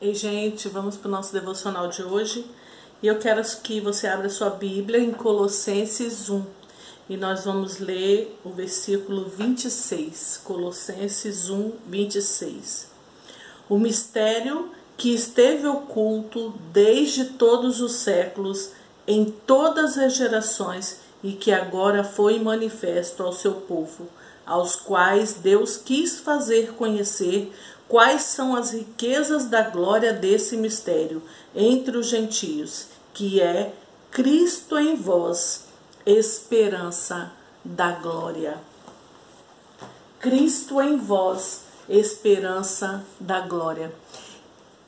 Ei, gente, vamos para o nosso devocional de hoje. E eu quero que você abra sua Bíblia em Colossenses 1. E nós vamos ler o versículo 26. Colossenses 1, 26. O mistério que esteve oculto desde todos os séculos, em todas as gerações, e que agora foi manifesto ao seu povo, aos quais Deus quis fazer conhecer quais são as riquezas da glória desse mistério entre os gentios, que é Cristo em vós, esperança da glória. Cristo em vós, esperança da glória.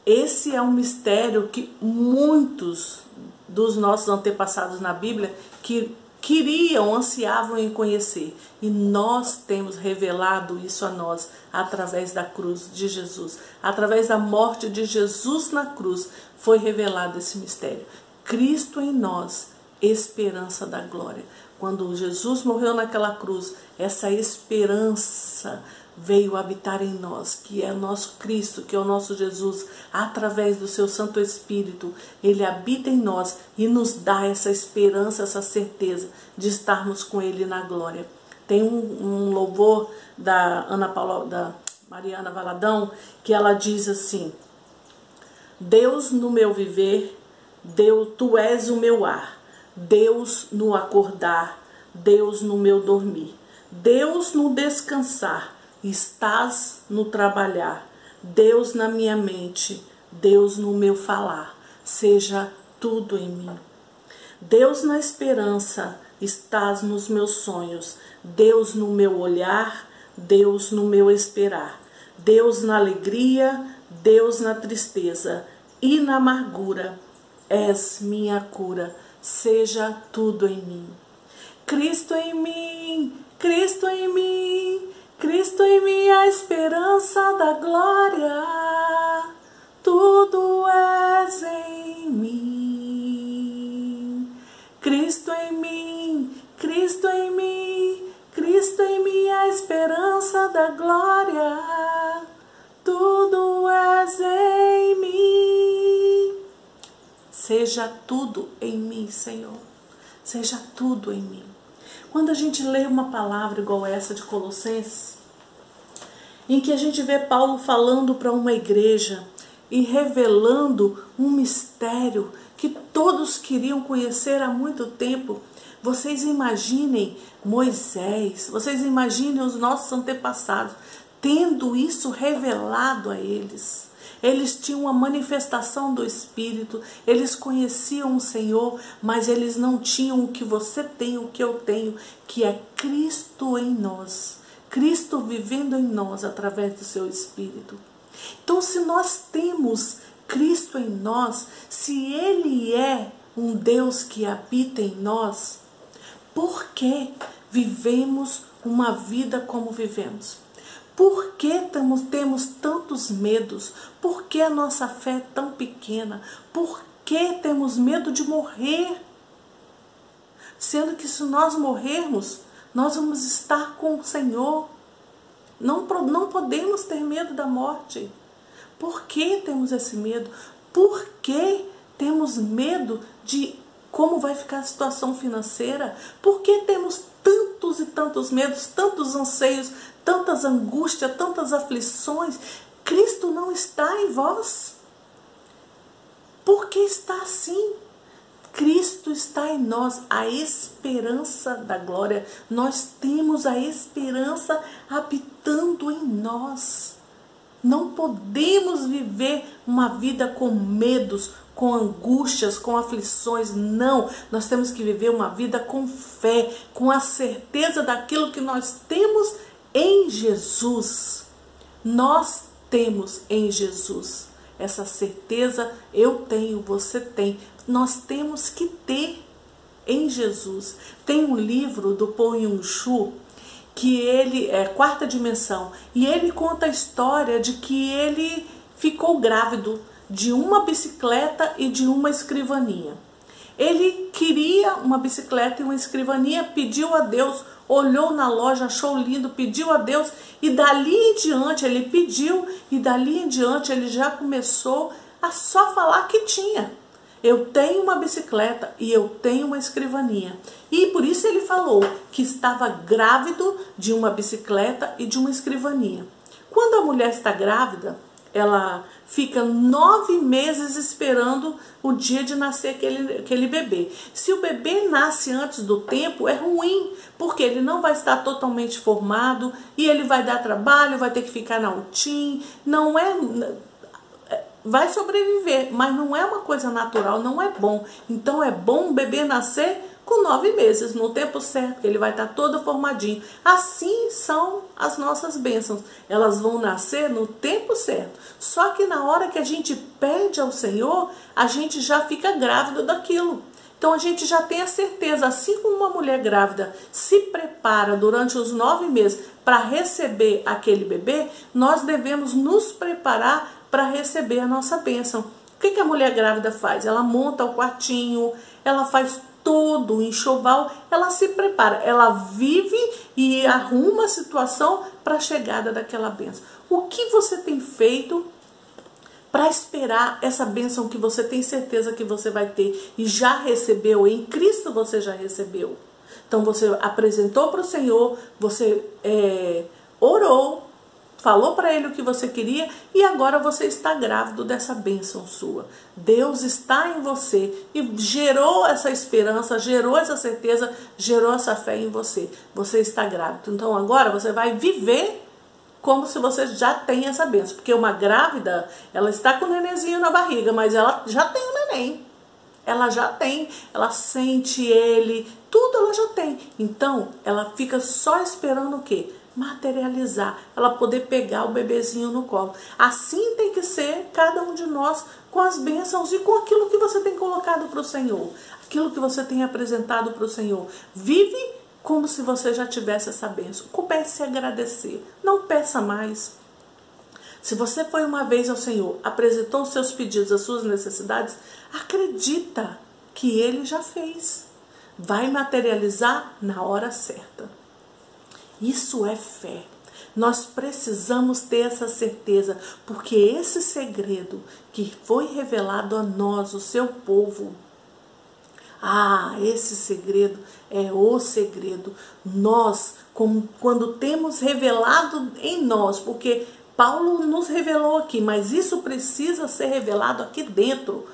Esse é um mistério que muitos dos nossos antepassados na Bíblia que queriam, ansiavam em conhecer. E nós temos revelado isso a nós através da cruz de Jesus. Através da morte de Jesus na cruz foi revelado esse mistério. Cristo em nós, esperança da glória. Quando Jesus morreu naquela cruz, essa esperança veio habitar em nós, que é o nosso Cristo, que é o nosso Jesus, através do seu Santo Espírito, ele habita em nós e nos dá essa esperança, essa certeza de estarmos com ele na glória. Tem um, um louvor da Ana Paula, da Mariana Valadão, que ela diz assim: Deus no meu viver, Deus, tu és o meu ar, Deus no acordar, Deus no meu dormir, Deus no descansar, Estás no trabalhar, Deus na minha mente, Deus no meu falar, seja tudo em mim. Deus na esperança, estás nos meus sonhos, Deus no meu olhar, Deus no meu esperar, Deus na alegria, Deus na tristeza e na amargura, és minha cura, seja tudo em mim. Cristo em mim, Cristo em mim, Cristo em minha esperança da glória, tudo és em mim. Cristo em mim, Cristo em mim, Cristo em minha esperança da glória, Seja tudo em mim, Senhor. Seja tudo em mim. Quando a gente lê uma palavra igual essa de Colossenses, em que a gente vê Paulo falando para uma igreja e revelando um mistério que todos queriam conhecer há muito tempo. Vocês imaginem Moisés, vocês imaginem os nossos antepassados tendo isso revelado a eles. Eles tinham uma manifestação do Espírito, eles conheciam o Senhor, mas eles não tinham o que você tem, o que eu tenho, que é Cristo em nós. Cristo vivendo em nós através do seu Espírito. Então, se nós temos Cristo em nós, se Ele é um Deus que habita em nós, por que vivemos uma vida como vivemos? Por que temos, temos tantos medos? Por que a nossa fé é tão pequena? Por que temos medo de morrer? Sendo que se nós morrermos, nós vamos estar com o Senhor. Não, não podemos ter medo da morte. Por que temos esse medo? Por que temos medo de como vai ficar a situação financeira? Por que temos tantos e tantos medos, tantos anseios, tantas angústias, tantas aflições, Cristo não está em vós. Por que está assim? Cristo está em nós, a esperança da glória. Nós temos a esperança habitando em nós. Não podemos viver uma vida com medos, com angústias, com aflições. Não, nós temos que viver uma vida com fé, com a certeza daquilo que nós temos em Jesus. Nós temos em Jesus essa certeza, eu tenho, você tem. Nós temos que ter em Jesus. Tem um livro do Paul Yun-Shu que ele é quarta dimensão e ele conta a história de que ele ficou grávido de uma bicicleta e de uma escrivaninha. Ele queria uma bicicleta e uma escrivania, pediu a Deus, olhou na loja, achou lindo, pediu a Deus e dali em diante ele pediu e dali em diante ele já começou a só falar que tinha. Eu tenho uma bicicleta e eu tenho uma escrivania. E por isso ele falou que estava grávido de uma bicicleta e de uma escrivania. Quando a mulher está grávida, ela fica nove meses esperando o dia de nascer aquele, aquele bebê. Se o bebê nasce antes do tempo, é ruim, porque ele não vai estar totalmente formado e ele vai dar trabalho, vai ter que ficar na UTIM. Não é. Vai sobreviver, mas não é uma coisa natural, não é bom. Então é bom o bebê nascer com nove meses, no tempo certo, que ele vai estar todo formadinho. Assim são as nossas bênçãos. Elas vão nascer no tempo certo. Só que na hora que a gente pede ao Senhor, a gente já fica grávido daquilo. Então a gente já tem a certeza, assim como uma mulher grávida se prepara durante os nove meses para receber aquele bebê, nós devemos nos preparar para receber a nossa bênção. O que, que a mulher grávida faz? Ela monta o quartinho, ela faz todo o enxoval, ela se prepara, ela vive e arruma a situação para a chegada daquela bênção. O que você tem feito para esperar essa bênção que você tem certeza que você vai ter e já recebeu, em Cristo você já recebeu? Então você apresentou para o Senhor, você é, orou, falou para ele o que você queria e agora você está grávido dessa bênção sua. Deus está em você e gerou essa esperança, gerou essa certeza, gerou essa fé em você. Você está grávido. Então agora você vai viver como se você já tem essa bênção. Porque uma grávida, ela está com o nenenzinho na barriga, mas ela já tem o neném. Ela já tem, ela sente ele, tudo ela já tem. Então, ela fica só esperando o quê? Materializar, ela poder pegar o bebezinho no colo. Assim tem que ser cada um de nós com as bênçãos e com aquilo que você tem colocado para o Senhor, aquilo que você tem apresentado para o Senhor. Vive como se você já tivesse essa bênção. Comece a agradecer, não peça mais. Se você foi uma vez ao Senhor, apresentou os seus pedidos, as suas necessidades, acredita que Ele já fez. Vai materializar na hora certa. Isso é fé. Nós precisamos ter essa certeza, porque esse segredo que foi revelado a nós, o seu povo, ah, esse segredo é o segredo. Nós, quando temos revelado em nós, porque Paulo nos revelou aqui, mas isso precisa ser revelado aqui dentro.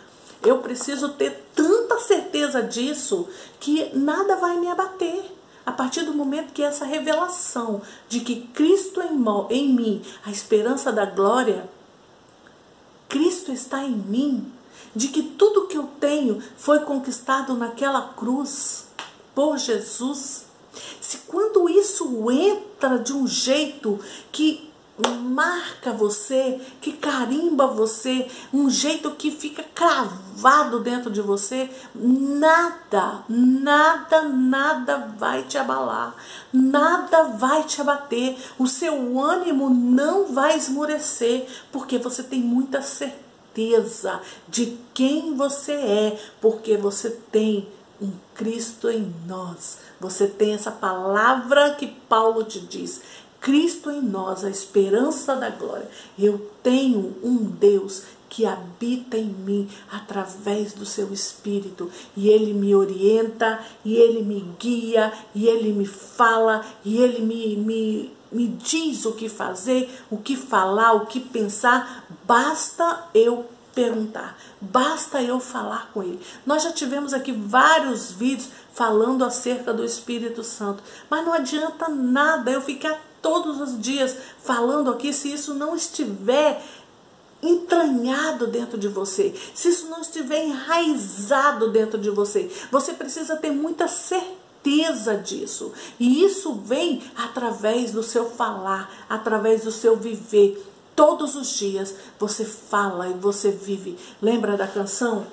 Eu preciso ter tanta certeza disso que nada vai me abater. A partir do momento que essa revelação de que Cristo em, em mim, a esperança da glória, Cristo está em mim, de que tudo que eu tenho foi conquistado naquela cruz por Jesus. Se quando isso entra de um jeito que marca você, que carimba você, um jeito que fica cravado dentro de você, nada, nada, nada vai te abalar, nada vai te abater, o seu ânimo não vai esmorecer, porque você tem muita certeza de quem você é, porque você tem um Cristo em nós. Você tem essa palavra que Paulo te diz. Cristo em nós, a esperança da glória. Eu tenho um Deus que habita em mim através do seu espírito e ele me orienta e ele me guia e ele me fala e ele me, me, me diz o que fazer, o que falar, o que pensar, basta eu perguntar, basta eu falar com ele. Nós já tivemos aqui vários vídeos falando acerca do Espírito Santo, mas não adianta nada eu ficar todos os dias falando aqui se isso não estiver entranhado dentro de você, se isso não estiver enraizado dentro de você. Você precisa ter muita certeza disso. E isso vem através do seu falar, através do seu viver. Todos os dias você fala e você vive. Lembra da canção?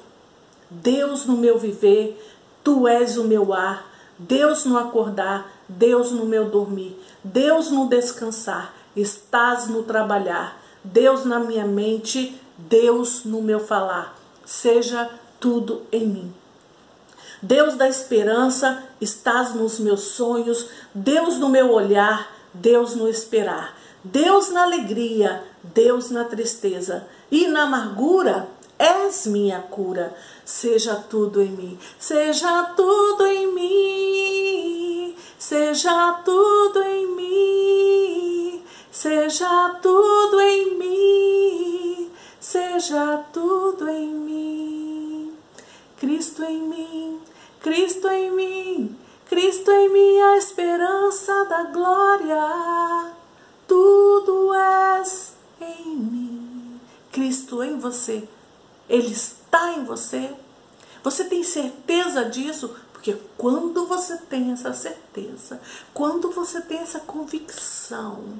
Deus no meu viver, tu és o meu ar. Deus no acordar, Deus no meu dormir. Deus no descansar, estás no trabalhar, Deus na minha mente, Deus no meu falar. Seja tudo em mim. Deus da esperança, estás nos meus sonhos, Deus no meu olhar, Deus no esperar, Deus na alegria, Deus na tristeza e na amargura, és minha cura. Seja tudo em mim, seja tudo em mim, seja tudo em mim, seja tudo em mim, seja tudo em mim. Cristo em mim, Cristo em mim, Cristo em mim, a esperança da glória. Tudo és em mim. Cristo em você ele está em você. Você tem certeza disso? Porque quando você tem essa certeza, quando você tem essa convicção,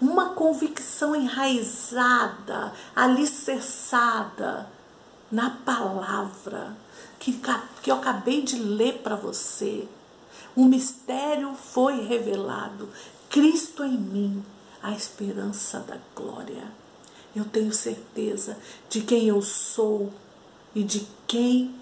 uma convicção enraizada, alicerçada na palavra que, que eu acabei de ler para você, o mistério foi revelado. Cristo em mim, a esperança da glória. Eu tenho certeza de quem eu sou e de quem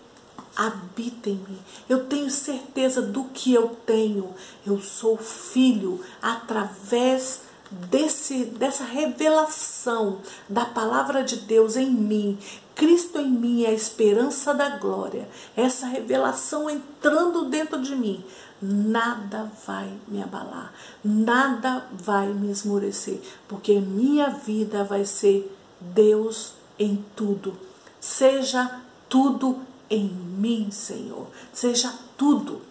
habita em mim. Eu tenho certeza do que eu tenho. Eu sou filho através desse dessa revelação da palavra de Deus em mim. Cristo em mim é a esperança da glória. Essa revelação entrando dentro de mim nada vai me abalar, nada vai me esmorecer, porque minha vida vai ser Deus em tudo. Seja tudo em mim, Senhor. Seja tudo.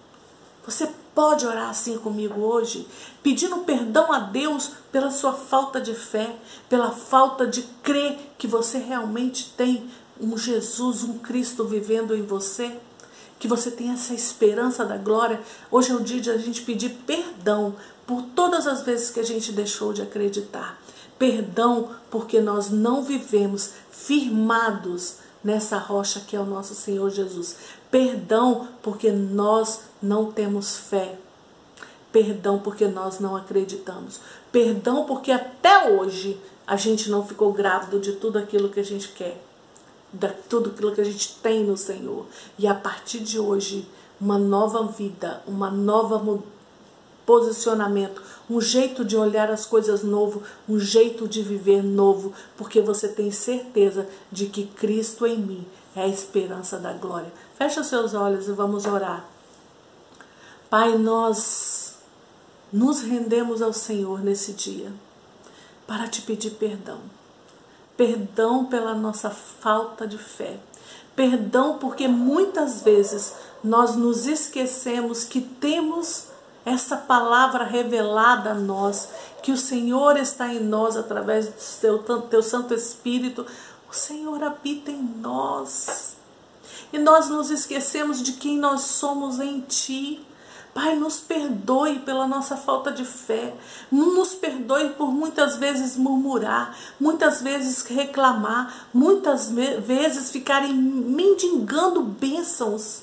Você pode orar assim comigo hoje, pedindo perdão a Deus pela sua falta de fé, pela falta de crer que você realmente tem um Jesus, um Cristo vivendo em você? que você tenha essa esperança da glória. Hoje é o dia de a gente pedir perdão por todas as vezes que a gente deixou de acreditar. Perdão porque nós não vivemos firmados nessa rocha que é o nosso Senhor Jesus. Perdão porque nós não temos fé. Perdão porque nós não acreditamos. Perdão porque até hoje a gente não ficou grávido de tudo aquilo que a gente quer de tudo aquilo que a gente tem no Senhor. E a partir de hoje, uma nova vida, uma nova posicionamento, um jeito de olhar as coisas novo, um jeito de viver novo, porque você tem certeza de que Cristo em mim é a esperança da glória. Feche os seus olhos e vamos orar. Pai, nós nos rendemos ao Senhor nesse dia para te pedir perdão perdão pela nossa falta de fé. Perdão porque muitas vezes nós nos esquecemos que temos essa palavra revelada a nós, que o Senhor está em nós através do seu teu Santo Espírito. O Senhor habita em nós. E nós nos esquecemos de quem nós somos em Ti. Pai, nos perdoe pela nossa falta de fé. Nos perdoe por muitas vezes murmurar, muitas vezes reclamar, muitas vezes ficarem mendigando bênçãos,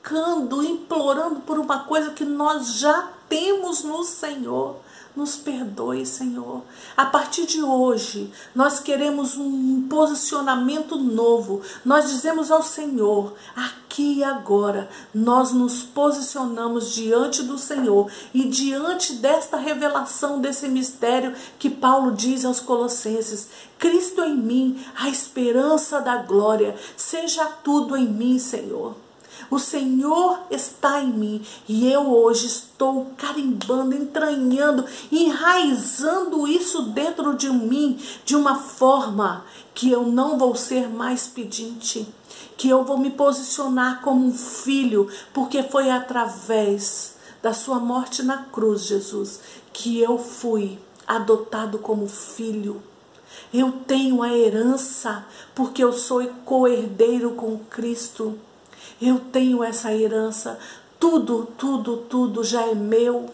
suplicando, implorando por uma coisa que nós já temos no Senhor. Nos perdoe, Senhor. A partir de hoje, nós queremos um posicionamento novo. Nós dizemos ao Senhor, aqui e agora, nós nos posicionamos diante do Senhor e diante desta revelação desse mistério que Paulo diz aos Colossenses: Cristo em mim, a esperança da glória, seja tudo em mim, Senhor. O Senhor está em mim e eu hoje estou carimbando, entranhando, enraizando isso dentro de mim de uma forma que eu não vou ser mais pedinte, que eu vou me posicionar como um filho, porque foi através da sua morte na cruz, Jesus, que eu fui adotado como filho. Eu tenho a herança, porque eu sou co-herdeiro com Cristo. Eu tenho essa herança, tudo, tudo, tudo já é meu.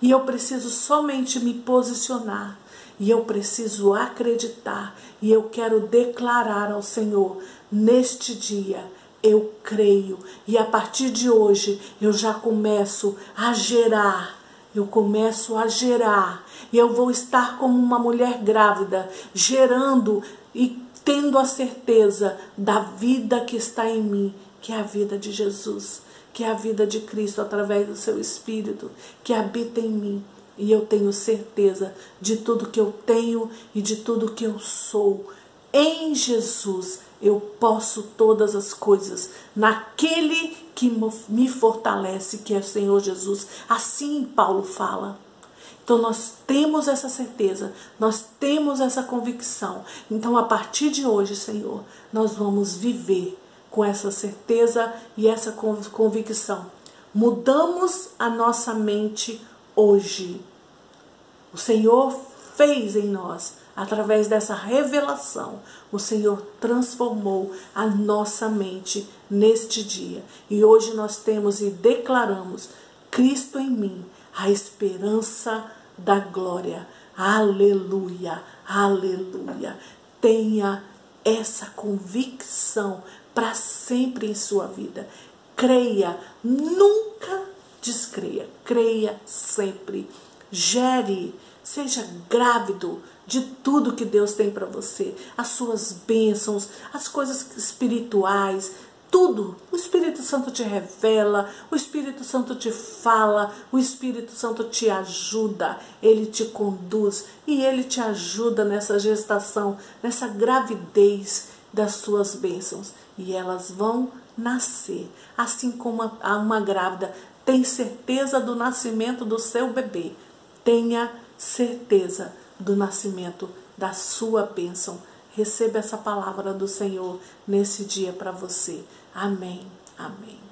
E eu preciso somente me posicionar. E eu preciso acreditar. E eu quero declarar ao Senhor neste dia. Eu creio. E a partir de hoje eu já começo a gerar. Eu começo a gerar. E eu vou estar como uma mulher grávida, gerando e tendo a certeza da vida que está em mim que é a vida de Jesus, que é a vida de Cristo através do seu Espírito, que habita em mim. E eu tenho certeza de tudo que eu tenho e de tudo que eu sou. Em Jesus eu posso todas as coisas naquele que me fortalece, que é o Senhor Jesus. Assim Paulo fala. Então nós temos essa certeza, nós temos essa convicção. Então a partir de hoje, Senhor, nós vamos viver com essa certeza e essa convicção. Mudamos a nossa mente hoje. O Senhor fez em nós, através dessa revelação, o Senhor transformou a nossa mente neste dia. E hoje nós temos e declaramos Cristo em mim, a esperança da glória. Aleluia, aleluia. Tenha essa convicção para sempre em sua vida. Creia, nunca descreia. Creia sempre. Gere, seja grávido de tudo que Deus tem para você, as suas bênçãos, as coisas espirituais, tudo. O Espírito Santo te revela, o Espírito Santo te fala, o Espírito Santo te ajuda, ele te conduz e ele te ajuda nessa gestação, nessa gravidez das suas bênçãos. E elas vão nascer, assim como uma, uma grávida tem certeza do nascimento do seu bebê. Tenha certeza do nascimento da sua bênção Receba essa palavra do Senhor nesse dia para você. Amém. Amém.